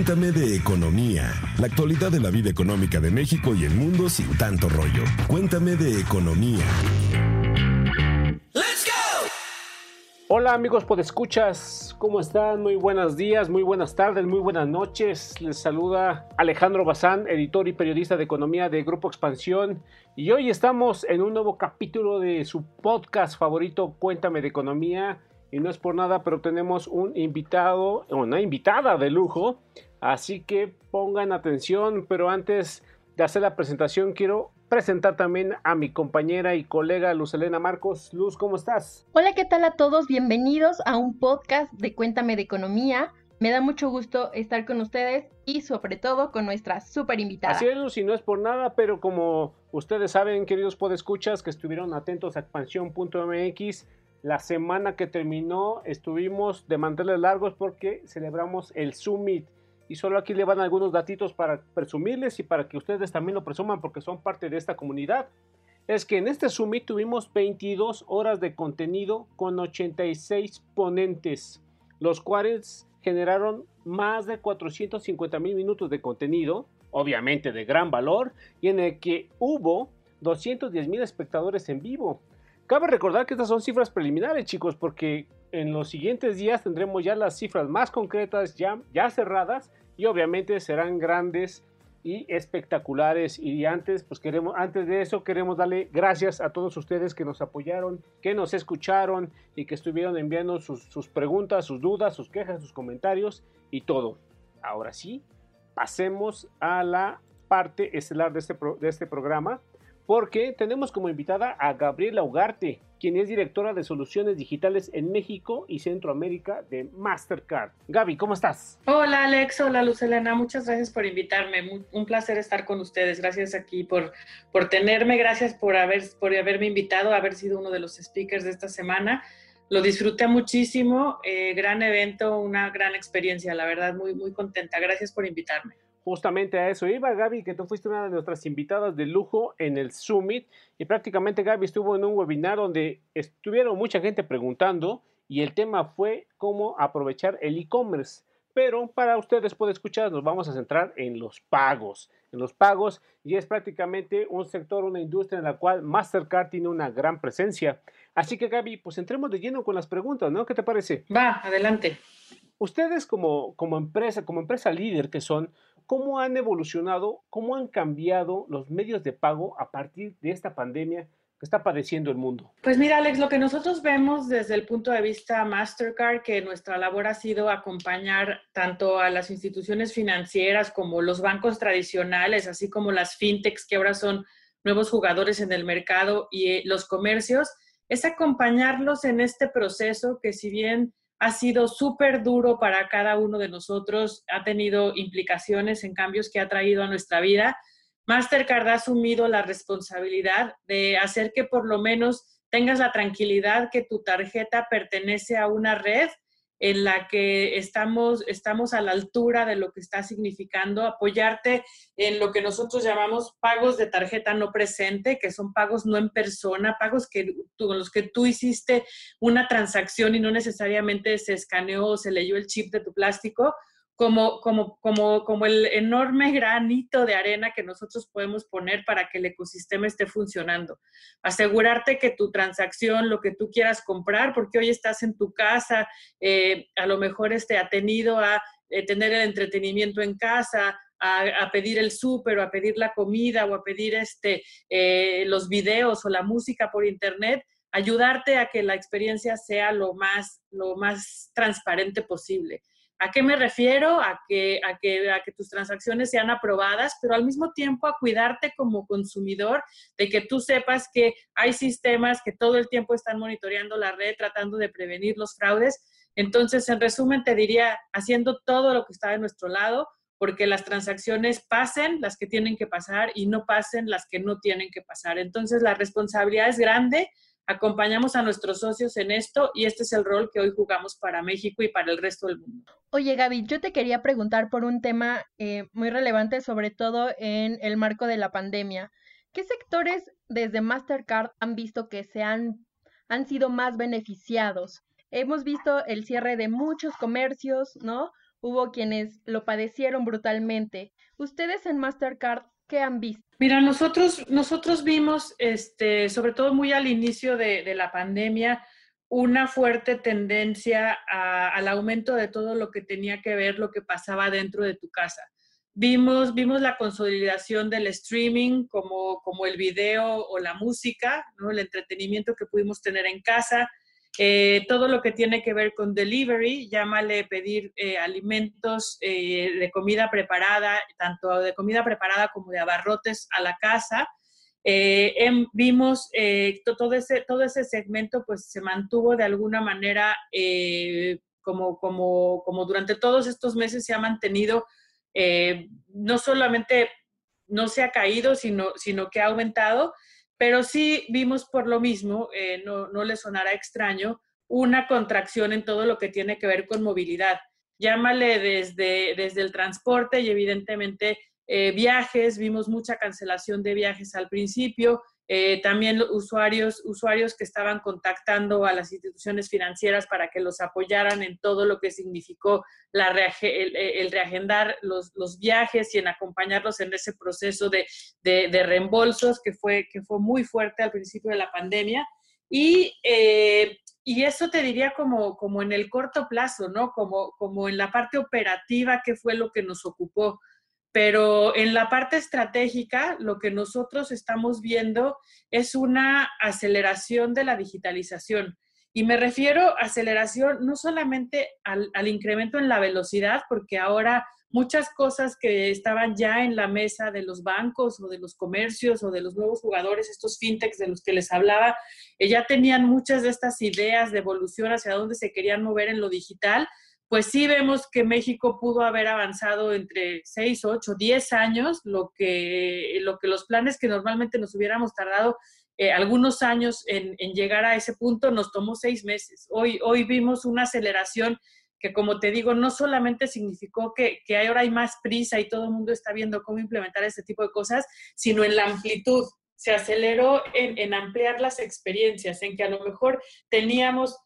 Cuéntame de economía, la actualidad de la vida económica de México y el mundo sin tanto rollo. Cuéntame de economía. Hola amigos podescuchas, ¿cómo están? Muy buenos días, muy buenas tardes, muy buenas noches. Les saluda Alejandro Bazán, editor y periodista de economía de Grupo Expansión. Y hoy estamos en un nuevo capítulo de su podcast favorito, Cuéntame de Economía. Y no es por nada, pero tenemos un invitado, una invitada de lujo. Así que pongan atención, pero antes de hacer la presentación quiero presentar también a mi compañera y colega Luz Elena Marcos. Luz, ¿cómo estás? Hola, ¿qué tal a todos? Bienvenidos a un podcast de Cuéntame de Economía. Me da mucho gusto estar con ustedes y sobre todo con nuestra super invitada. Así es, Luz, y no es por nada, pero como ustedes saben, queridos podescuchas, que estuvieron atentos a expansión.mx, la semana que terminó estuvimos de manteles largos porque celebramos el Summit y solo aquí le van algunos datitos para presumirles y para que ustedes también lo presuman porque son parte de esta comunidad. Es que en este Summit tuvimos 22 horas de contenido con 86 ponentes, los cuales generaron más de 450 mil minutos de contenido, obviamente de gran valor, y en el que hubo 210 mil espectadores en vivo. Cabe recordar que estas son cifras preliminares, chicos, porque en los siguientes días tendremos ya las cifras más concretas, ya, ya cerradas, y obviamente serán grandes y espectaculares. Y antes pues queremos antes de eso queremos darle gracias a todos ustedes que nos apoyaron que nos escucharon y que estuvieron enviando sus, sus preguntas sus dudas sus quejas sus comentarios y todo. Ahora sí pasemos a la parte estelar de este, de este programa porque tenemos como invitada a Gabriela Ugarte, quien es directora de soluciones digitales en México y Centroamérica de Mastercard. Gaby, ¿cómo estás? Hola Alex, hola Luz Elena, muchas gracias por invitarme, un placer estar con ustedes, gracias aquí por, por tenerme, gracias por, haber, por haberme invitado, haber sido uno de los speakers de esta semana. Lo disfruté muchísimo, eh, gran evento, una gran experiencia, la verdad, muy, muy contenta. Gracias por invitarme justamente a eso iba Gaby, que tú fuiste una de nuestras invitadas de lujo en el Summit y prácticamente Gaby estuvo en un webinar donde estuvieron mucha gente preguntando y el tema fue cómo aprovechar el e-commerce. Pero para ustedes puede escuchar, nos vamos a centrar en los pagos, en los pagos y es prácticamente un sector, una industria en la cual Mastercard tiene una gran presencia. Así que Gaby, pues entremos de lleno con las preguntas, ¿no? ¿Qué te parece? Va, adelante. Ustedes como, como empresa, como empresa líder que son, ¿Cómo han evolucionado, cómo han cambiado los medios de pago a partir de esta pandemia que está padeciendo el mundo? Pues mira, Alex, lo que nosotros vemos desde el punto de vista Mastercard, que nuestra labor ha sido acompañar tanto a las instituciones financieras como los bancos tradicionales, así como las fintechs que ahora son nuevos jugadores en el mercado y eh, los comercios, es acompañarlos en este proceso que si bien ha sido súper duro para cada uno de nosotros, ha tenido implicaciones en cambios que ha traído a nuestra vida. Mastercard ha asumido la responsabilidad de hacer que por lo menos tengas la tranquilidad que tu tarjeta pertenece a una red en la que estamos, estamos a la altura de lo que está significando, apoyarte en lo que nosotros llamamos pagos de tarjeta no presente, que son pagos no en persona, pagos que con los que tú hiciste una transacción y no necesariamente se escaneó o se leyó el chip de tu plástico, como, como, como, como el enorme granito de arena que nosotros podemos poner para que el ecosistema esté funcionando. Asegurarte que tu transacción, lo que tú quieras comprar, porque hoy estás en tu casa, eh, a lo mejor esté atenido a eh, tener el entretenimiento en casa, a, pedir el súper o a pedir la comida o a pedir este, eh, los videos o la música por internet, ayudarte a que la experiencia sea lo más, lo más transparente posible. ¿A qué me refiero? A que, a, que, a que tus transacciones sean aprobadas, pero al mismo tiempo a cuidarte como consumidor de que tú sepas que hay sistemas que todo el tiempo están monitoreando la red, tratando de prevenir los fraudes. Entonces, en resumen, te diría, haciendo todo lo que está de nuestro lado, porque las transacciones pasen las que tienen que pasar y no pasen las que no tienen que pasar. Entonces, la responsabilidad es grande, acompañamos a nuestros socios en esto y este es el rol que hoy jugamos para México y para el resto del mundo. Oye Gaby, yo te quería preguntar por un tema eh, muy relevante, sobre todo en el marco de la pandemia. ¿Qué sectores desde Mastercard han visto que se han, han sido más beneficiados? Hemos visto el cierre de muchos comercios, ¿no? hubo quienes lo padecieron brutalmente. Ustedes en Mastercard, ¿qué han visto? Mira, nosotros, nosotros vimos, este, sobre todo muy al inicio de, la pandemia, una fuerte tendencia al aumento de todo lo que tenía que ver lo que pasaba dentro de tu casa. Vimos, vimos la consolidación del streaming como, como el video o la música, ¿no? el entretenimiento que pudimos tener en casa, eh, todo lo que tiene que ver con delivery, llámale pedir eh, alimentos eh, de comida preparada, tanto de comida preparada como de abarrotes a la casa. Em, vimos todo, ese, todo ese segmento pues se mantuvo de alguna manera como, como, como durante todos estos meses se ha mantenido eh, no solamente no se ha caído, sino, sino que ha aumentado, pero sí vimos por lo mismo, eh, no, no le sonará extraño, una contracción en todo lo que tiene que ver con movilidad. Llámale desde, desde el transporte y evidentemente eh, viajes, vimos mucha cancelación de viajes al principio, eh, también usuarios, usuarios que estaban contactando a las instituciones financieras para que los apoyaran en todo lo que significó la el, reagendar los, los, viajes y en acompañarlos en ese proceso de, de, reembolsos que fue, que fue muy fuerte al principio de la pandemia. Y, eh, y eso te diría como, como en el corto plazo, ¿no? Como, como en la parte operativa, que fue lo que nos ocupó. Pero en la parte estratégica, lo que nosotros estamos viendo es una aceleración de la digitalización. Y me refiero a aceleración no solamente al, incremento en la velocidad, porque ahora muchas cosas que estaban ya en la mesa de los bancos o de los comercios o de los nuevos jugadores, estos fintechs de los que les hablaba, eh, ya tenían muchas de estas ideas de evolución hacia dónde se querían mover en lo digital, pues sí vemos que México pudo haber avanzado entre 6, 8, 10 años, lo que, lo que los planes que normalmente nos hubiéramos tardado eh, algunos años en, llegar a ese punto nos tomó seis meses. Hoy, hoy vimos una aceleración que, como te digo, no solamente significó que, que ahora hay más prisa y todo el mundo está viendo cómo implementar este tipo de cosas, sino en la amplitud. Se aceleró en, en ampliar las experiencias, en que a lo mejor teníamos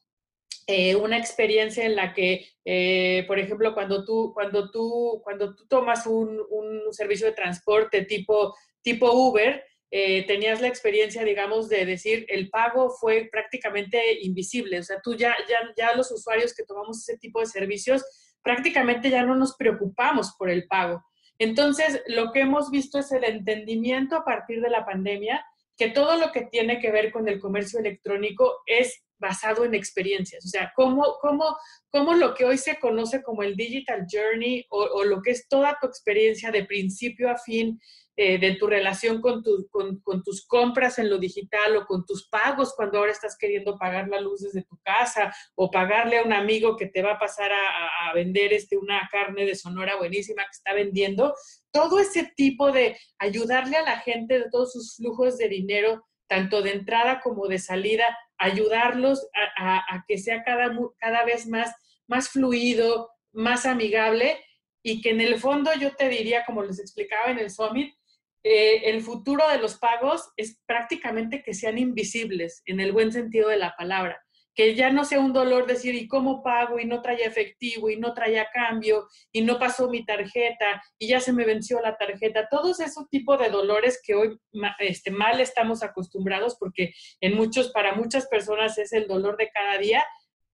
eh, una experiencia en la que, eh, por ejemplo, cuando tú, cuando tú, cuando tú tomas un, un servicio de transporte tipo, tipo Uber, eh, tenías la experiencia, digamos, de decir, el pago fue prácticamente invisible. O sea, tú ya, ya, ya los usuarios que tomamos ese tipo de servicios, prácticamente ya no nos preocupamos por el pago. Entonces, lo que hemos visto es el entendimiento a partir de la pandemia que todo lo que tiene que ver con el comercio electrónico es basado en experiencias. O sea, cómo, cómo, cómo lo que hoy se conoce como el digital journey o, lo que es toda tu experiencia de principio a fin eh, de tu relación con, con, tus compras en lo digital o con tus pagos cuando ahora estás queriendo pagar la luz desde tu casa o pagarle a un amigo que te va a pasar a, a vender este, una carne de Sonora buenísima que está vendiendo. Todo ese tipo de ayudarle a la gente de todos sus flujos de dinero tanto de entrada como de salida, ayudarlos a, que sea cada, cada vez más, más fluido, más amigable y que en el fondo yo te diría, como les explicaba en el Summit, eh, el futuro de los pagos es prácticamente que sean invisibles en el buen sentido de la palabra que ya no sea un dolor decir, ¿y cómo pago? Y no traía efectivo, y no traía cambio, y no pasó mi tarjeta, y ya se me venció la tarjeta. Todos esos tipos de dolores que hoy este, mal estamos acostumbrados, porque en muchos, para muchas personas es el dolor de cada día,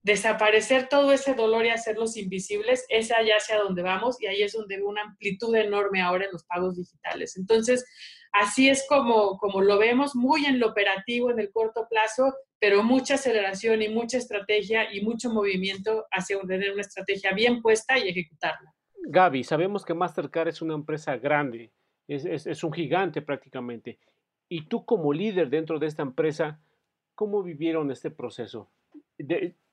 desaparecer todo ese dolor y hacerlos invisibles, es allá hacia donde vamos, y ahí es donde veo una amplitud enorme ahora en los pagos digitales. Entonces, así es como, como lo vemos, muy en lo operativo, en el corto plazo, pero mucha aceleración y mucha estrategia y mucho movimiento hacia tener una estrategia bien puesta y ejecutarla. Gaby, sabemos que Mastercard es una empresa grande, es, un gigante prácticamente. Y tú como líder dentro de esta empresa, ¿cómo vivieron este proceso?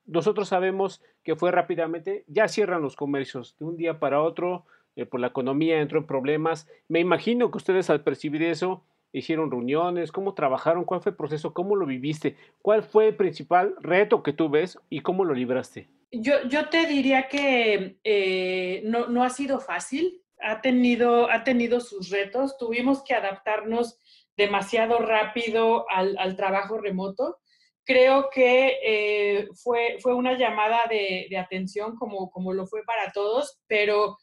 nosotros sabemos que fue rápidamente, ya cierran los comercios de un día para otro, eh, por la economía entró en problemas. Me imagino que ustedes al percibir eso hicieron reuniones, cómo trabajaron, cuál fue el proceso, cómo lo viviste, cuál fue el principal reto que tú ves y cómo lo libraste. Yo, yo te diría que eh, no, no, ha sido fácil, ha tenido, ha tenido sus retos, tuvimos que adaptarnos demasiado rápido al, trabajo remoto creo que eh, fue, fue una llamada de, de, atención como, como lo fue para todos, pero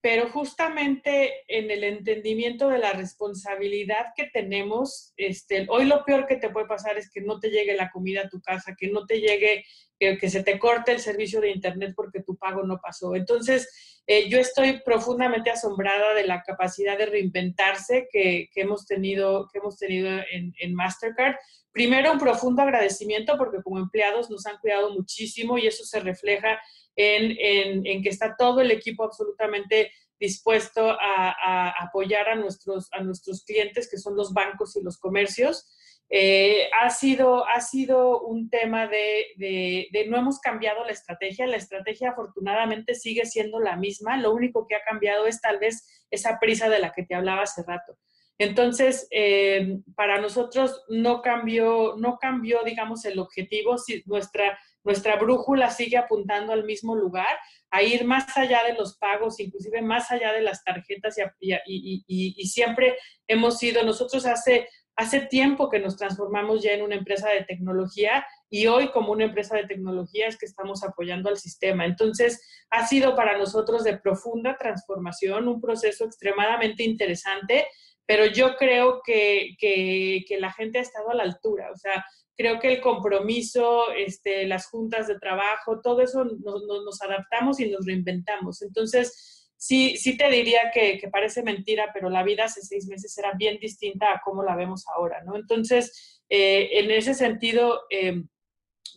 pero justamente en el entendimiento de la responsabilidad que tenemos, este, hoy lo peor que te puede pasar es que no te llegue la comida a tu casa, que no te llegue, que, se te corte el servicio de Internet porque tu pago no pasó. Entonces, eh, yo estoy profundamente asombrada de la capacidad de reinventarse que, hemos tenido, que hemos tenido en, en Mastercard. Primero, un profundo agradecimiento porque como empleados nos han cuidado muchísimo y eso se refleja en, que está todo el equipo absolutamente dispuesto a, apoyar a nuestros, a nuestros clientes, que son los bancos y los comercios. Eh, ha, sido, ha sido un tema de, de, no hemos cambiado la estrategia. La estrategia afortunadamente sigue siendo la misma. Lo único que ha cambiado es tal vez esa prisa de la que te hablaba hace rato. Entonces, eh, para nosotros no cambió, no cambió, digamos, el objetivo. Si nuestra nuestra brújula sigue apuntando al mismo lugar, a ir más allá de los pagos, inclusive más allá de las tarjetas y, siempre hemos sido, nosotros hace, hace tiempo que nos transformamos ya en una empresa de tecnología y hoy como una empresa de tecnología es que estamos apoyando al sistema. Entonces, ha sido para nosotros de profunda transformación, un proceso extremadamente interesante, pero yo creo que, que, la gente ha estado a la altura. O sea, creo que el compromiso, este, las juntas de trabajo, todo eso nos, adaptamos y nos reinventamos. Entonces, sí, sí te diría que, parece mentira, pero la vida hace seis meses era bien distinta a cómo la vemos ahora, ¿no? Entonces, eh, en ese sentido, eh,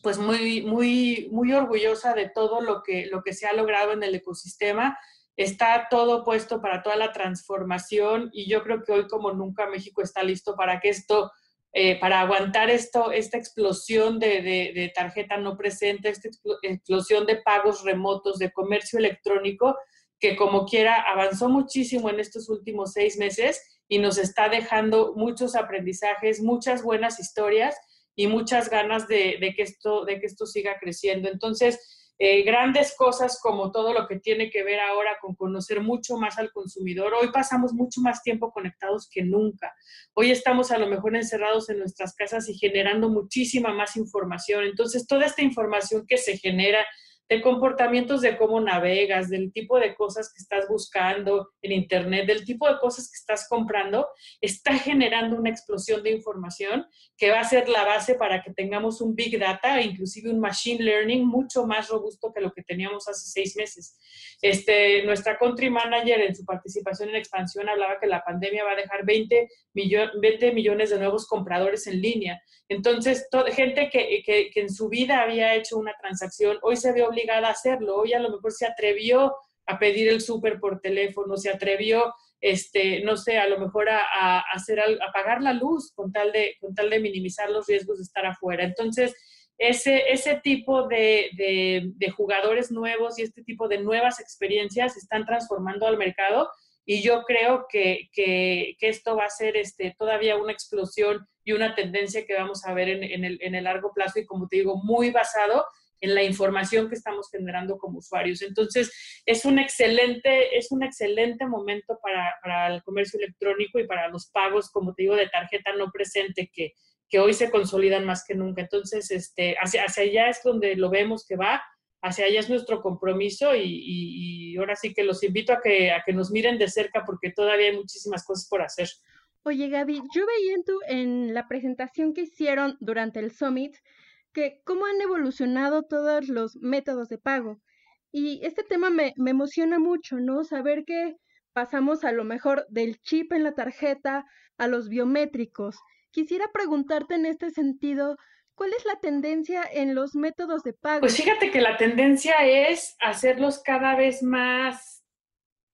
pues muy, muy, muy orgullosa de todo lo que, lo que se ha logrado en el ecosistema. Está todo puesto para toda la transformación y yo creo que hoy como nunca México está listo para que esto eh, para aguantar esto, esta explosión de, tarjeta no presente, esta explosión de pagos remotos, de comercio electrónico, que como quiera avanzó muchísimo en estos últimos seis meses y nos está dejando muchos aprendizajes, muchas buenas historias y muchas ganas de, que, esto, de que esto siga creciendo. Entonces, eh, grandes cosas como todo lo que tiene que ver ahora con conocer mucho más al consumidor. Hoy pasamos mucho más tiempo conectados que nunca. Hoy estamos a lo mejor encerrados en nuestras casas y generando muchísima más información. Entonces, toda esta información que se genera de comportamientos de cómo navegas, del tipo de cosas que estás buscando en Internet, del tipo de cosas que estás comprando, está generando una explosión de información que va a ser la base para que tengamos un Big Data, inclusive un Machine Learning mucho más robusto que lo que teníamos hace seis meses. Este, nuestra Country Manager en su participación en expansión hablaba que la pandemia va a dejar 20, 20 millones de nuevos compradores en línea. Entonces, gente que, que, que en su vida había hecho una transacción, hoy se ve obligada a hacerlo. Hoy a lo mejor se atrevió a pedir el súper por teléfono, se atrevió, este, no sé, a lo mejor a, hacer, a pagar la luz con tal, de, con tal de minimizar los riesgos de estar afuera. Entonces, ese, ese tipo de, de, jugadores nuevos y este tipo de nuevas experiencias están transformando al mercado y yo creo que, que, esto va a ser este, todavía una explosión y una tendencia que vamos a ver en, en, el, en el largo plazo y como te digo, muy basado en la información que estamos generando como usuarios. Entonces, es un excelente, es un excelente momento para, para el comercio electrónico y para los pagos, como te digo, de tarjeta no presente que, que hoy se consolidan más que nunca. Entonces, este, hacia, hacia allá es donde lo vemos que va, hacia allá es nuestro compromiso y, y, ahora sí que los invito a que, a que nos miren de cerca porque todavía hay muchísimas cosas por hacer. Oye, Gaby, yo veía en, tu, en la presentación que hicieron durante el Summit que cómo han evolucionado todos los métodos de pago. Y este tema me, me emociona mucho, ¿no? Saber que pasamos a lo mejor del chip en la tarjeta a los biométricos. Quisiera preguntarte en este sentido, ¿cuál es la tendencia en los métodos de pago? Pues fíjate que la tendencia es hacerlos cada vez más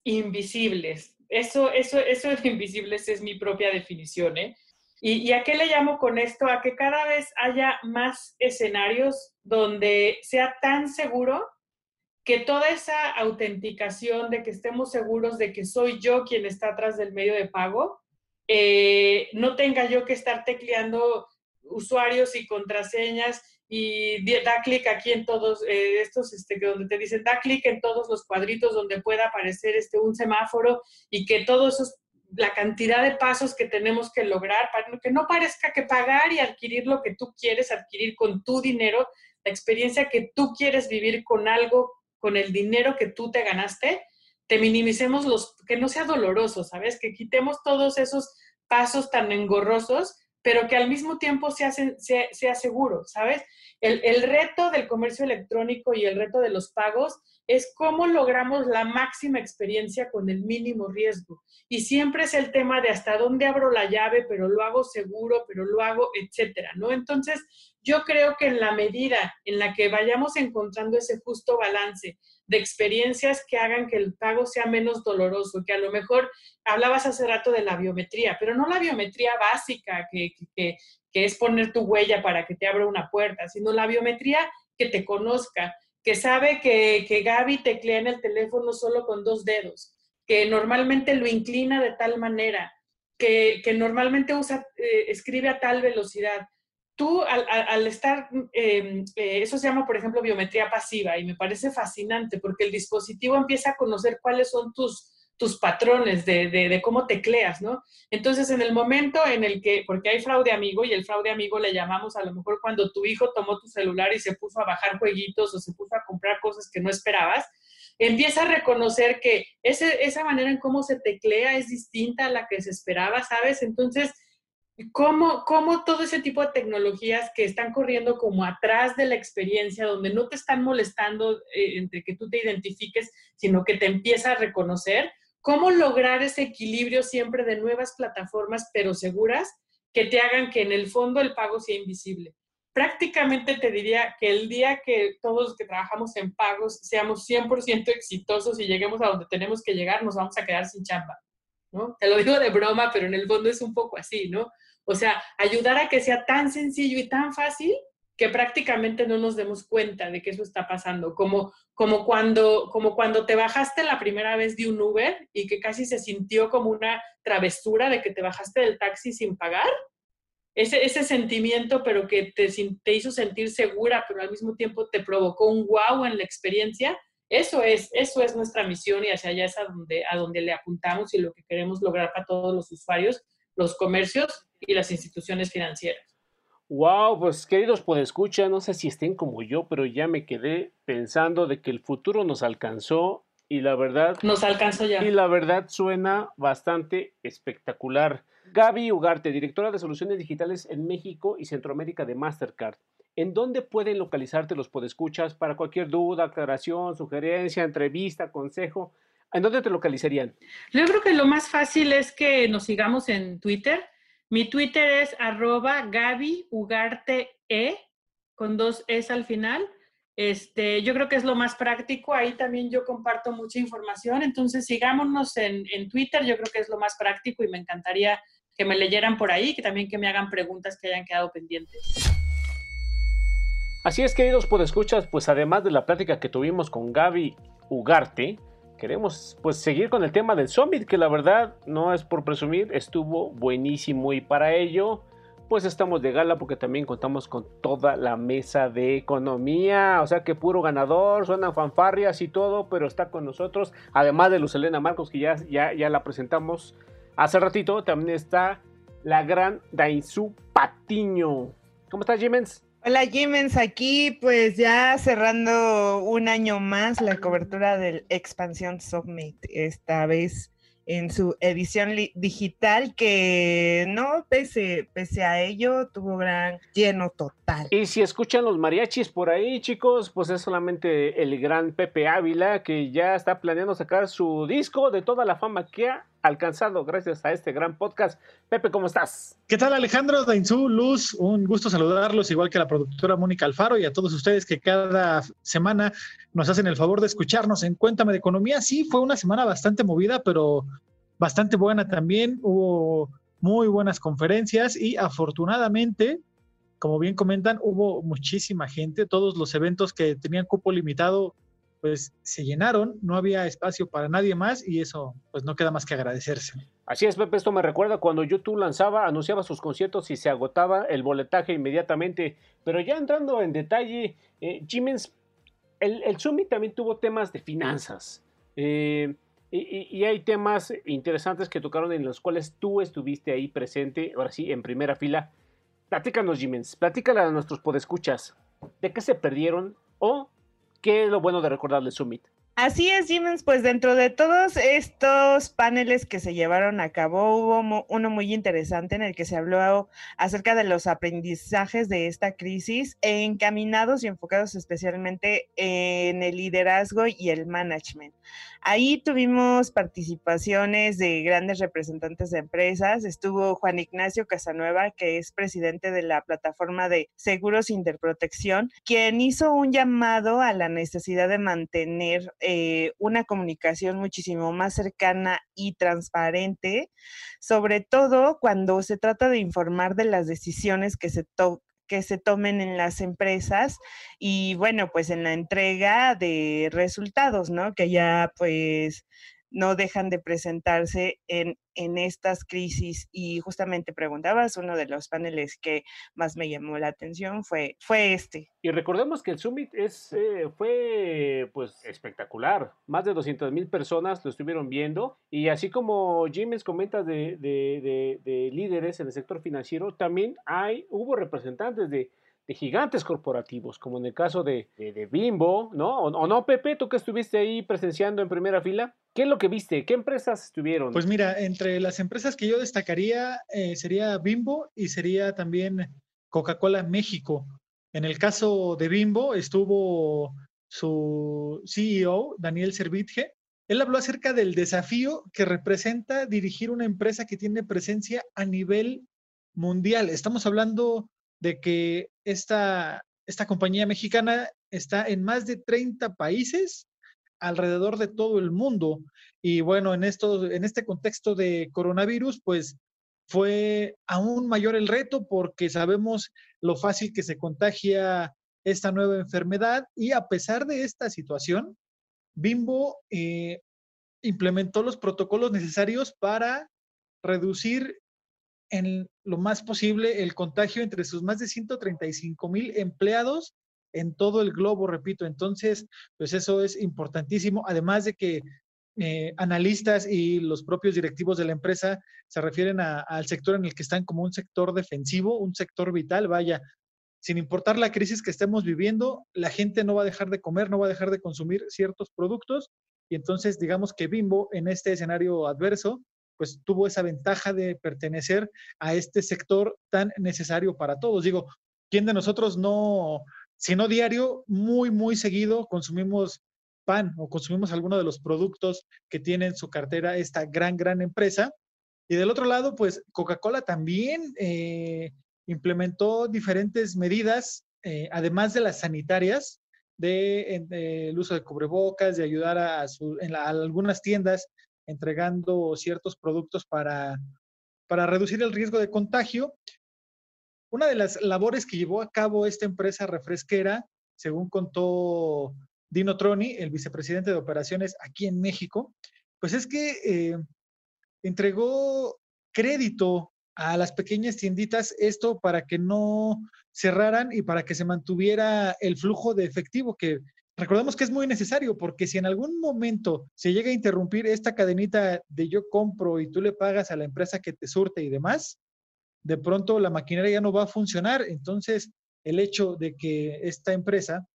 invisibles. Eso, eso, eso de invisibles es mi propia definición, ¿eh? ¿Y, a qué le llamo con esto? A que cada vez haya más escenarios donde sea tan seguro que toda esa autenticación de que estemos seguros de que soy yo quien está atrás del medio de pago, eh, no tenga yo que estar tecleando usuarios y contraseñas y da clic aquí en todos eh, estos, este, donde te dicen da clic en todos los cuadritos donde pueda aparecer este, un semáforo y que todos esos la cantidad de pasos que tenemos que lograr para que no parezca que pagar y adquirir lo que tú quieres adquirir con tu dinero, la experiencia que tú quieres vivir con algo, con el dinero que tú te ganaste, te minimicemos los, que no sea doloroso, ¿sabes? Que quitemos todos esos pasos tan engorrosos, pero que al mismo tiempo sea, sea, seguro, ¿sabes? El, el reto del comercio electrónico y el reto de los pagos es cómo logramos la máxima experiencia con el mínimo riesgo. Y siempre es el tema de hasta dónde abro la llave, pero lo hago seguro, pero lo hago, etcétera, ¿no? Entonces, yo creo que en la medida en la que vayamos encontrando ese justo balance de experiencias que hagan que el pago sea menos doloroso, que a lo mejor hablabas hace rato de la biometría, pero no la biometría básica, que, que, que es poner tu huella para que te abra una puerta, sino la biometría que te conozca, que sabe que, que Gaby teclea en el teléfono solo con dos dedos, que normalmente lo inclina de tal manera, que, que normalmente usa, eh, escribe a tal velocidad. Tú al, estar, eh, eh, eso se llama, por ejemplo, biometría pasiva y me parece fascinante porque el dispositivo empieza a conocer cuáles son tus, tus patrones de, de, de, cómo tecleas, ¿no? Entonces, en el momento en el que, porque hay fraude amigo y el fraude amigo le llamamos a lo mejor cuando tu hijo tomó tu celular y se puso a bajar jueguitos o se puso a comprar cosas que no esperabas, empieza a reconocer que ese, esa manera en cómo se teclea es distinta a la que se esperaba, ¿sabes? Entonces, ¿Cómo, ¿Cómo, todo ese tipo de tecnologías que están corriendo como atrás de la experiencia, donde no te están molestando eh, entre que tú te identifiques, sino que te empieza a reconocer, cómo lograr ese equilibrio siempre de nuevas plataformas, pero seguras, que te hagan que en el fondo el pago sea invisible. Prácticamente te diría que el día que todos los que trabajamos en pagos seamos 100% exitosos y lleguemos a donde tenemos que llegar, nos vamos a quedar sin chamba. ¿no? Te lo digo de broma, pero en el fondo es un poco así, ¿no? O sea, ayudar a que sea tan sencillo y tan fácil que prácticamente no nos demos cuenta de que eso está pasando, como, como, cuando, como cuando te bajaste la primera vez de un Uber y que casi se sintió como una travesura de que te bajaste del taxi sin pagar. Ese, ese sentimiento, pero que te, te hizo sentir segura, pero al mismo tiempo te provocó un wow en la experiencia, eso es, eso es nuestra misión y hacia allá es a donde, a donde le apuntamos y lo que queremos lograr para todos los usuarios, los comercios y las instituciones financieras. Wow, pues queridos escucha, no sé si estén como yo, pero ya me quedé pensando de que el futuro nos alcanzó y la verdad... Nos alcanzó ya. Y la verdad suena bastante espectacular. Gaby Ugarte, directora de Soluciones Digitales en México y Centroamérica de Mastercard. ¿En dónde pueden localizarte los podescuchas para cualquier duda, aclaración, sugerencia, entrevista, consejo? ¿En dónde te localizarían? Yo creo que lo más fácil es que nos sigamos en Twitter mi Twitter es arroba Gaby Ugarte E, con dos Es al final. Este, yo creo que es lo más práctico. Ahí también yo comparto mucha información. Entonces, sigámonos en, en Twitter. Yo creo que es lo más práctico y me encantaría que me leyeran por ahí, que también que me hagan preguntas que hayan quedado pendientes. Así es, queridos podescuchas, pues además de la plática que tuvimos con Gaby Ugarte, queremos pues seguir con el tema del Summit, que la verdad no es por presumir, estuvo buenísimo y para ello pues estamos de gala porque también contamos con toda la mesa de economía, o sea que puro ganador, suenan fanfarrias y todo, pero está con nosotros, además de Luz Elena Marcos que ya, ya, ya la presentamos hace ratito, también está la gran Dainzú Patiño. ¿Cómo estás, Jimens? Hola Jimens, aquí pues ya cerrando un año más la cobertura del Expansión Summit, esta vez en su edición digital que no, pese, pese a ello, tuvo gran lleno total. Y si escuchan los mariachis por ahí, chicos, pues es solamente el gran Pepe Ávila que ya está planeando sacar su disco de toda la fama que ha alcanzado gracias a este gran podcast. Pepe, ¿cómo estás? ¿Qué tal Alejandro, Dainzú, Luz? Un gusto saludarlos, igual que la productora Mónica Alfaro y a todos ustedes que cada semana nos hacen el favor de escucharnos en Cuéntame de Economía. Sí, fue una semana bastante movida, pero bastante buena también. Hubo muy buenas conferencias y afortunadamente, como bien comentan, hubo muchísima gente. Todos los eventos que tenían cupo limitado pues se llenaron, no había espacio para nadie más y eso pues no queda más que agradecerse. Así es, Pepe, esto me recuerda cuando YouTube lanzaba, anunciaba sus conciertos y se agotaba el boletaje inmediatamente. Pero ya entrando en detalle, eh, Jimens, el, el, Summit también tuvo temas de finanzas. Eh, Y, hay temas interesantes que tocaron en los cuales tú estuviste ahí presente, ahora sí, en primera fila. Platícanos, Jimens, platícala a nuestros podescuchas. ¿De qué se perdieron o qué es lo bueno de recordarle Summit? Así es, Jimens, pues dentro de todos estos paneles que se llevaron a cabo, hubo uno muy interesante en el que se habló acerca de los aprendizajes de esta crisis encaminados y enfocados especialmente en el liderazgo y el management. Ahí tuvimos participaciones de grandes representantes de empresas. Estuvo Juan Ignacio Casanueva, que es presidente de la plataforma de seguros Interprotección, quien hizo un llamado a la necesidad de mantener eh, una comunicación muchísimo más cercana y transparente, sobre todo cuando se trata de informar de las decisiones que se, que se tomen en las empresas y bueno, pues en la entrega de resultados, ¿no? Que ya pues no dejan de presentarse en, en, estas crisis. Y justamente preguntabas, uno de los paneles que más me llamó la atención fue, fue este. Y recordemos que el Summit es, eh, fue pues espectacular. Más de 200 mil personas lo estuvieron viendo. Y así como Jiménez comenta de, de, de, líderes en el sector financiero, también hay, hubo representantes de de gigantes corporativos, como en el caso de, de, Bimbo, ¿no? ¿O, no, Pepe? ¿Tú que estuviste ahí presenciando en primera fila? ¿Qué es lo que viste? ¿Qué empresas estuvieron? Pues mira, entre las empresas que yo destacaría eh, sería Bimbo y sería también Coca-Cola México. En el caso de Bimbo estuvo su CEO, Daniel Servitje. Él habló acerca del desafío que representa dirigir una empresa que tiene presencia a nivel mundial. Estamos hablando de que esta, esta compañía mexicana está en más de 30 países alrededor de todo el mundo. Y bueno, en, esto, en este contexto de coronavirus, pues fue aún mayor el reto porque sabemos lo fácil que se contagia esta nueva enfermedad y a pesar de esta situación, Bimbo eh, implementó los protocolos necesarios para reducir en lo más posible el contagio entre sus más de 135 mil empleados en todo el globo, repito. Entonces, pues eso es importantísimo, además de que eh, analistas y los propios directivos de la empresa se refieren al sector en el que están como un sector defensivo, un sector vital, vaya, sin importar la crisis que estemos viviendo, la gente no va a dejar de comer, no va a dejar de consumir ciertos productos. Y entonces digamos que Bimbo en este escenario adverso pues tuvo esa ventaja de pertenecer a este sector tan necesario para todos. Digo, ¿quién de nosotros no, si no diario, muy, muy seguido consumimos pan o consumimos alguno de los productos que tiene en su cartera esta gran, gran empresa? Y del otro lado, pues Coca-Cola también eh, implementó diferentes medidas, eh, además de las sanitarias, de, uso de cubrebocas, de ayudar a, en algunas tiendas entregando ciertos productos para, para reducir el riesgo de contagio. Una de las labores que llevó a cabo esta empresa refresquera, según contó Dino Troni, el vicepresidente de operaciones aquí en México, pues es que eh, entregó crédito a las pequeñas tienditas esto para que no cerraran y para que se mantuviera el flujo de efectivo que recordemos que es muy necesario porque si en algún momento se llega a interrumpir esta cadenita de yo compro y tú le pagas a la empresa que te surte y demás, de pronto la maquinaria ya no va a funcionar. Entonces, el hecho de que esta empresa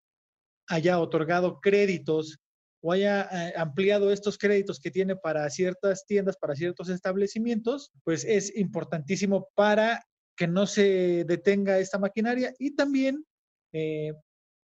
haya otorgado créditos o haya eh, ampliado estos créditos que tiene para ciertas tiendas, para ciertos establecimientos, pues es importantísimo para que no se detenga esta maquinaria y también eh,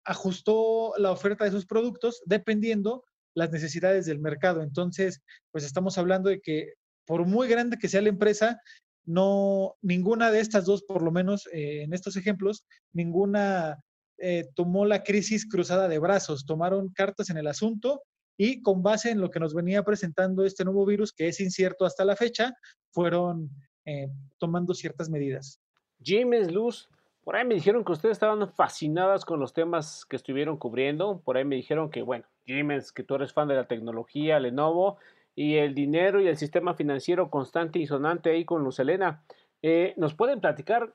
ajustó la oferta de sus productos dependiendo las necesidades del mercado. Entonces, pues estamos hablando de que por muy grande que sea la empresa, no ninguna de estas dos, por lo menos eh, en estos ejemplos, ninguna eh, tomó la crisis cruzada de brazos, tomaron cartas en el asunto y con base en lo que nos venía presentando este nuevo virus, que es incierto hasta la fecha, fueron eh, tomando ciertas medidas. James Luz, por ahí me dijeron que ustedes estaban fascinadas con los temas que estuvieron cubriendo. Por ahí me dijeron que, bueno, Jiménez, que tú eres fan de la tecnología, Lenovo, y el dinero y el sistema financiero constante y sonante ahí con Luz Elena. Eh, ¿Nos pueden platicar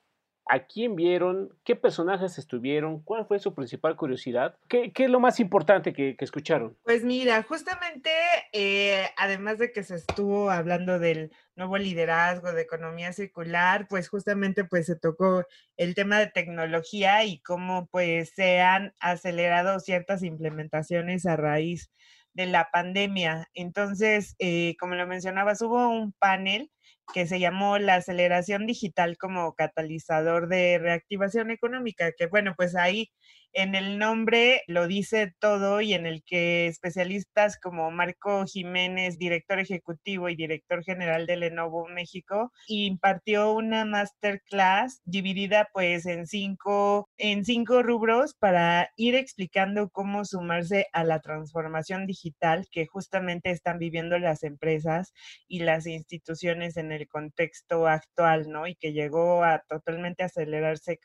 ¿A quién vieron? ¿Qué personajes estuvieron? ¿Cuál fue su principal curiosidad? ¿Qué, es lo más importante que, que escucharon? Pues mira, justamente, eh, además de que se estuvo hablando del nuevo liderazgo de economía circular, pues justamente pues se tocó el tema de tecnología y cómo pues se han acelerado ciertas implementaciones a raíz de la pandemia. Entonces, eh, como lo mencionabas, hubo un panel que se llamó la aceleración digital como catalizador de reactivación económica, que bueno, pues ahí en el nombre lo dice todo y en el que especialistas como Marco Jiménez, director ejecutivo y director general de Lenovo México, impartió una masterclass dividida pues en cinco, en cinco rubros para ir explicando cómo sumarse a la transformación digital que justamente están viviendo las empresas y las instituciones en el contexto actual, ¿no? Y que llegó a totalmente acelerarse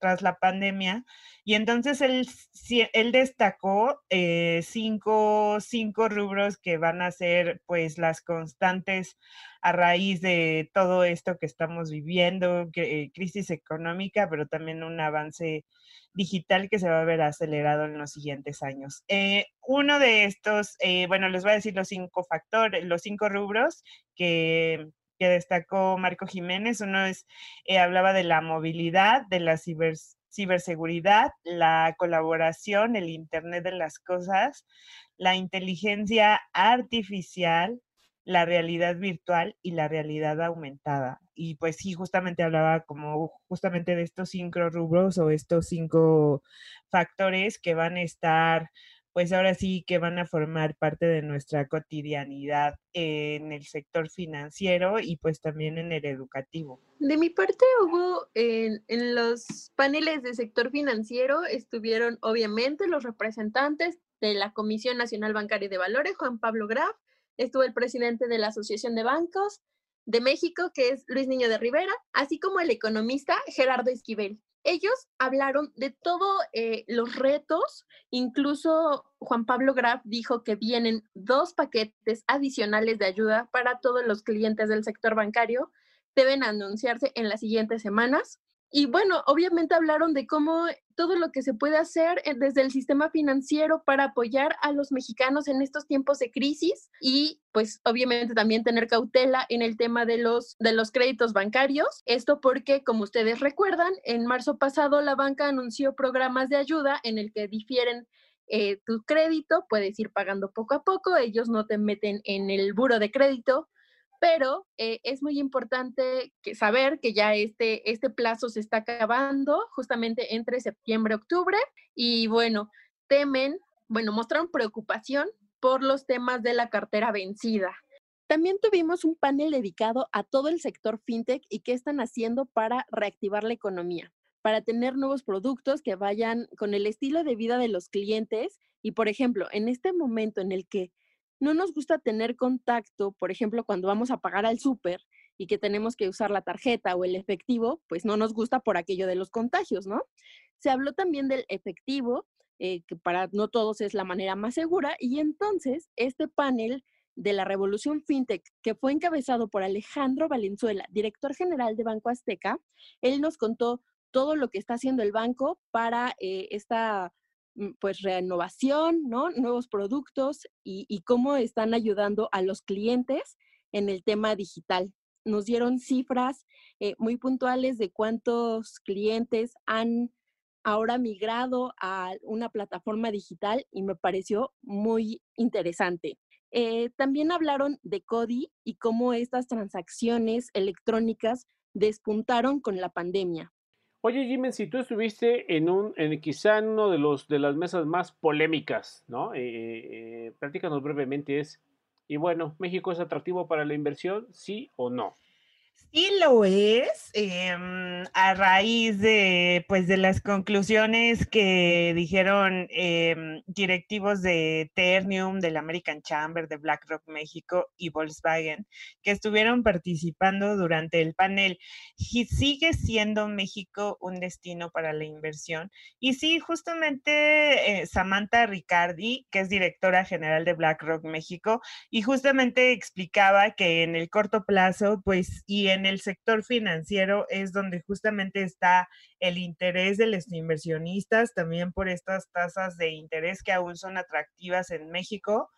tras la pandemia. Y entonces él, él destacó eh, cinco, cinco, rubros que van a ser pues las constantes a raíz de todo esto que estamos viviendo, que, crisis económica, pero también un avance digital que se va a ver acelerado en los siguientes años. Eh, uno de estos, eh, bueno, les voy a decir los cinco factores, los cinco rubros que que destacó Marco Jiménez. Uno es, eh, hablaba de la movilidad, de la ciberseguridad, la colaboración, el Internet de las Cosas, la inteligencia artificial, la realidad virtual y la realidad aumentada. Y pues sí, justamente hablaba como justamente de estos cinco rubros o estos cinco factores que van a estar pues ahora sí que van a formar parte de nuestra cotidianidad en el sector financiero y pues también en el educativo. De mi parte hubo en, los paneles de sector financiero estuvieron obviamente los representantes de la Comisión Nacional Bancaria de Valores, Juan Pablo Graf, estuvo el presidente de la Asociación de Bancos de México, que es Luis Niño de Rivera, así como el economista Gerardo Esquivel ellos hablaron de todos eh, los retos, incluso Juan Pablo Graf dijo que vienen dos paquetes adicionales de ayuda para todos los clientes del sector bancario, deben anunciarse en las siguientes semanas. Y bueno, obviamente hablaron de cómo todo lo que se puede hacer eh, desde el sistema financiero para apoyar a los mexicanos en estos tiempos de crisis y pues obviamente también tener cautela en el tema de los, de los créditos bancarios. Esto porque, como ustedes recuerdan, en marzo pasado la banca anunció programas de ayuda en el que difieren eh, tu crédito, puedes ir pagando poco a poco, ellos no te meten en el buro de crédito pero eh, es muy importante que saber que ya este, este plazo se está acabando justamente entre septiembre y octubre y bueno, temen, bueno, mostraron preocupación por los temas de la cartera vencida. También tuvimos un panel dedicado a todo el sector fintech y qué están haciendo para reactivar la economía, para tener nuevos productos que vayan con el estilo de vida de los clientes y, por ejemplo, en este momento en el que no nos gusta tener contacto, por ejemplo, cuando vamos a pagar al súper y que tenemos que usar la tarjeta o el efectivo, pues no nos gusta por aquello de los contagios, ¿no? Se habló también del efectivo, eh, que para no todos es la manera más segura, y entonces este panel de la revolución fintech, que fue encabezado por Alejandro Valenzuela, director general de Banco Azteca, él nos contó todo lo que está haciendo el banco para eh, esta pues renovación, ¿no? Nuevos productos y, cómo están ayudando a los clientes en el tema digital. Nos dieron cifras eh, muy puntuales de cuántos clientes han ahora migrado a una plataforma digital y me pareció muy interesante. Eh, también hablaron de CODI y cómo estas transacciones electrónicas despuntaron con la pandemia. Oye, Jimmy, si tú estuviste en un, en quizá en uno de los de las mesas más polémicas, ¿no? Eh, eh, eh platícanos brevemente es, y bueno, ¿México es atractivo para la inversión, sí o no? Sí lo es, em, a raíz de, pues, de las conclusiones que dijeron em, directivos de Ternium, del American Chamber, de BlackRock México y Volkswagen, que estuvieron participando durante el panel. Y sigue siendo México un destino para la inversión. Y sí, justamente eh, Samantha Ricardi, que es directora general de BlackRock México, y justamente explicaba que en el corto plazo, pues, y en el sector financiero es donde justamente está el interés de los inversionistas, también por estas tasas de interés que aún son atractivas en México.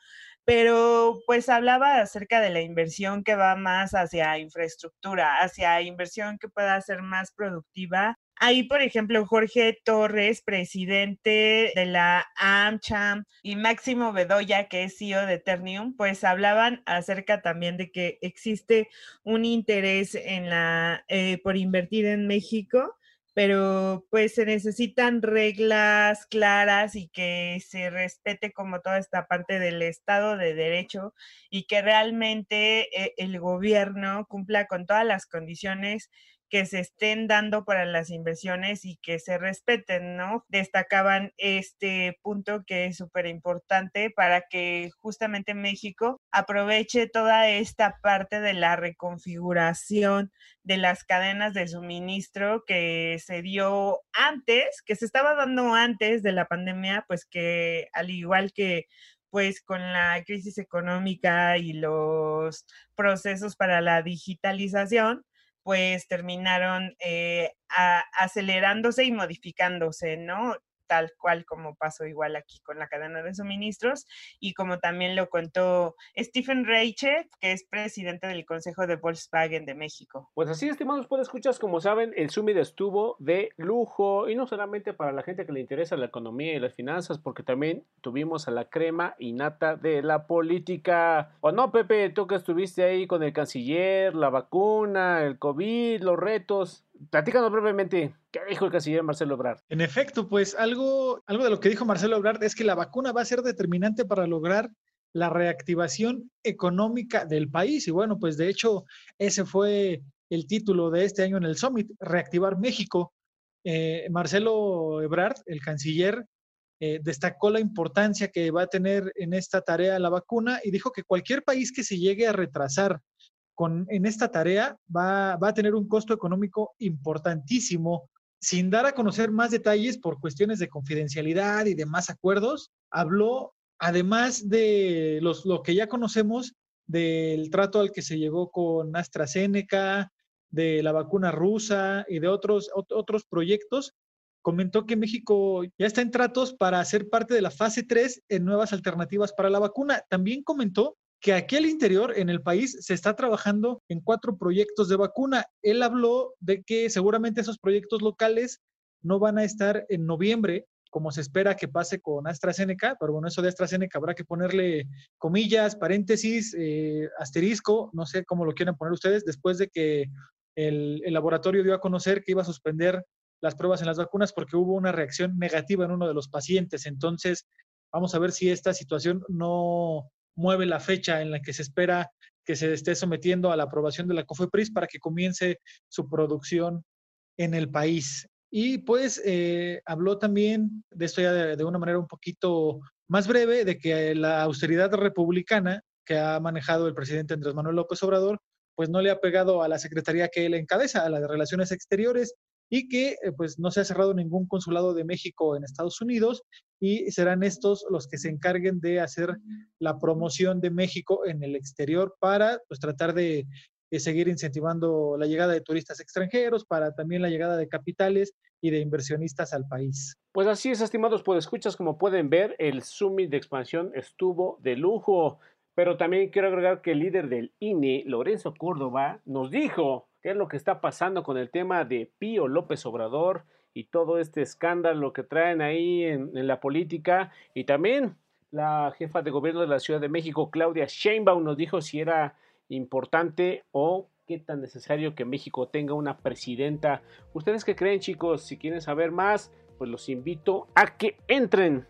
Pero pues hablaba acerca de la inversión que va más hacia infraestructura, hacia inversión que pueda ser más productiva Ahí, por ejemplo, Jorge Torres, presidente de la AmCham, y Máximo Bedoya, que es CEO de Eternium, pues hablaban acerca también de que existe un interés en la, eh, por invertir en México pero pues se necesitan reglas claras y que se respete como toda esta parte del Estado de Derecho y que realmente eh, el gobierno cumpla con todas las condiciones que se estén dando para las inversiones y que se respeten, ¿no? Destacaban este punto que es súper importante para que justamente México aproveche toda esta parte de la reconfiguración de las cadenas de suministro que se dio antes, que se estaba dando antes de la pandemia, pues que al igual que pues con la crisis económica y los procesos para la digitalización, pues terminaron eh, acelerándose y modificándose, ¿no? Tal cual como pasó igual aquí con la cadena de suministros y como también lo contó Stephen Reiche, que es presidente del Consejo de Volkswagen de México. Pues así, estimados escuchas, como saben, el Summit estuvo de lujo y no solamente para la gente que le interesa la economía y las finanzas, porque también tuvimos a la crema y nata de la política. ¿O no, Pepe? Tú que estuviste ahí con el canciller, la vacuna, el COVID, los retos. Platícanos brevemente, ¿qué dijo el canciller Marcelo Ebrard? En efecto, pues algo, algo de lo que dijo Marcelo Ebrard es que la vacuna va a ser determinante para lograr la reactivación económica del país. Y bueno, pues de hecho, ese fue el título de este año en el Summit, Reactivar México. Eh, Marcelo Ebrard, el canciller, eh, destacó la importancia que va a tener en esta tarea la vacuna y dijo que cualquier país que se llegue a retrasar en esta tarea va, a tener un costo económico importantísimo. Sin dar a conocer más detalles por cuestiones de confidencialidad y demás acuerdos, habló, además de los, lo que ya conocemos, del trato al que se llegó con AstraZeneca, de la vacuna rusa y de otros, otros proyectos, comentó que México ya está en tratos para ser parte de la fase 3 en nuevas alternativas para la vacuna. También comentó que aquí al interior, en el país, se está trabajando en cuatro proyectos de vacuna. Él habló de que seguramente esos proyectos locales no van a estar en noviembre, como se espera que pase con AstraZeneca, pero bueno, eso de AstraZeneca habrá que ponerle comillas, paréntesis, eh, asterisco, no sé cómo lo quieran poner ustedes, después de que el, el laboratorio dio a conocer que iba a suspender las pruebas en las vacunas porque hubo una reacción negativa en uno de los pacientes. Entonces, vamos a ver si esta situación no, mueve la fecha en la que se espera que se esté sometiendo a la aprobación de la COFEPRIS para que comience su producción en el país. Y pues eh, habló también de esto ya de, una manera un poquito más breve, de que la austeridad republicana que ha manejado el presidente Andrés Manuel López Obrador, pues no le ha pegado a la secretaría que él encabeza, a la de Relaciones Exteriores, y que eh, pues no se ha cerrado ningún consulado de México en Estados Unidos y serán estos los que se encarguen de hacer la promoción de México en el exterior para pues tratar de, seguir incentivando la llegada de turistas extranjeros, para también la llegada de capitales y de inversionistas al país. Pues así es, estimados escuchas como pueden ver, el Summit de expansión estuvo de lujo, pero también quiero agregar que el líder del INE, Lorenzo Córdoba, nos dijo qué es lo que está pasando con el tema de Pío López Obrador y todo este escándalo que traen ahí en, la política. Y también la jefa de gobierno de la Ciudad de México, Claudia Sheinbaum, nos dijo si era importante o qué tan necesario que México tenga una presidenta. ¿Ustedes qué creen, chicos? Si quieren saber más, pues los invito a que entren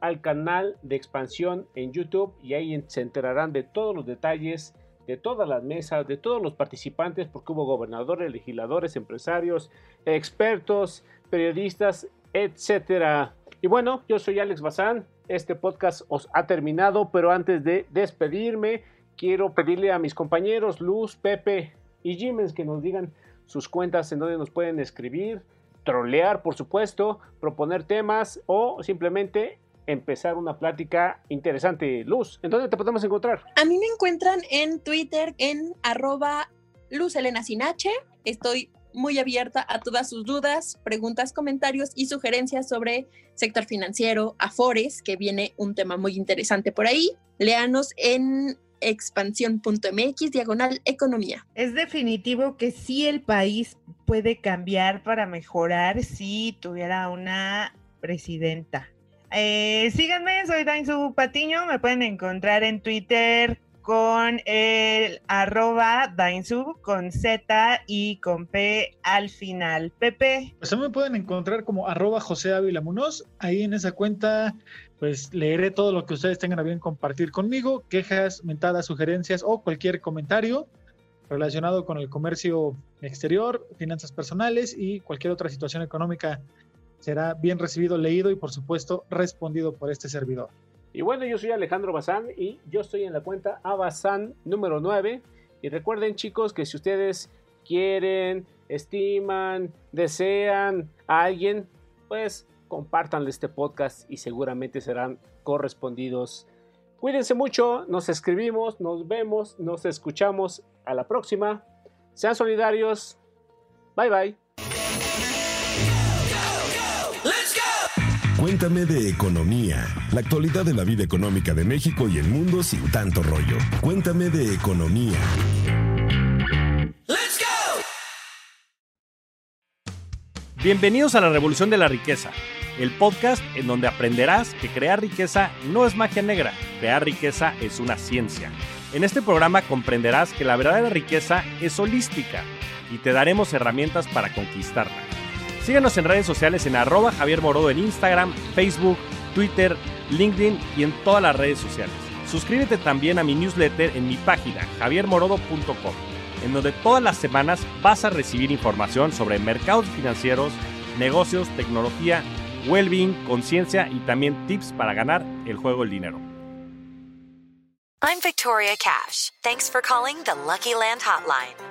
al canal de expansión en YouTube y ahí se enterarán de todos los detalles de todas las mesas, de todos los participantes, porque hubo gobernadores, legisladores, empresarios, expertos, periodistas, etcétera. Y bueno, yo soy Alex Bazán. Este podcast os ha terminado, pero antes de despedirme, quiero pedirle a mis compañeros Luz, Pepe y Jiménez que nos digan sus cuentas en donde nos pueden escribir, trolear, por supuesto, proponer temas o simplemente empezar una plática interesante. Luz, ¿en dónde te podemos encontrar? A mí me encuentran en Twitter en arroba Luz Elena Sinache. Estoy muy abierta a todas sus dudas, preguntas, comentarios y sugerencias sobre sector financiero, Afores, que viene un tema muy interesante por ahí. Léanos en expansión.mx diagonal economía. Es definitivo que sí el país puede cambiar para mejorar si tuviera una presidenta. Eh, síganme, soy Dainzu Patiño, me pueden encontrar en Twitter con el arroba Dainzu con Z y con P al final. Pepe. Pues me pueden encontrar como arroba José Ávila Munoz. Ahí en esa cuenta pues leeré todo lo que ustedes tengan a bien compartir conmigo, quejas, mentadas, sugerencias o cualquier comentario relacionado con el comercio exterior, finanzas personales y cualquier otra situación económica será bien recibido, leído y por supuesto respondido por este servidor. Y bueno, yo soy Alejandro Bazán y yo estoy en la cuenta Abazán número 9. Y recuerden chicos que si ustedes quieren, estiman, desean a alguien, pues compártanle este podcast y seguramente serán correspondidos. Cuídense mucho, nos escribimos, nos vemos, nos escuchamos. A la próxima. Sean solidarios. Bye bye. Cuéntame de economía, la actualidad de la vida económica de México y el mundo sin tanto rollo. Cuéntame de economía. Bienvenidos a la Revolución de la Riqueza, el podcast en donde aprenderás que crear riqueza no es magia negra, crear riqueza es una ciencia. En este programa comprenderás que la verdadera riqueza es holística y te daremos herramientas para conquistarla. Síguenos en redes sociales en arroba Javier Morodo en Instagram, Facebook, Twitter, LinkedIn y en todas las redes sociales. Suscríbete también a mi newsletter en mi página javiermorodo.com, en donde todas las semanas vas a recibir información sobre mercados financieros, negocios, tecnología, well-being, conciencia y también tips para ganar el juego del dinero. I'm Victoria Cash. Thanks for calling the Lucky Land Hotline.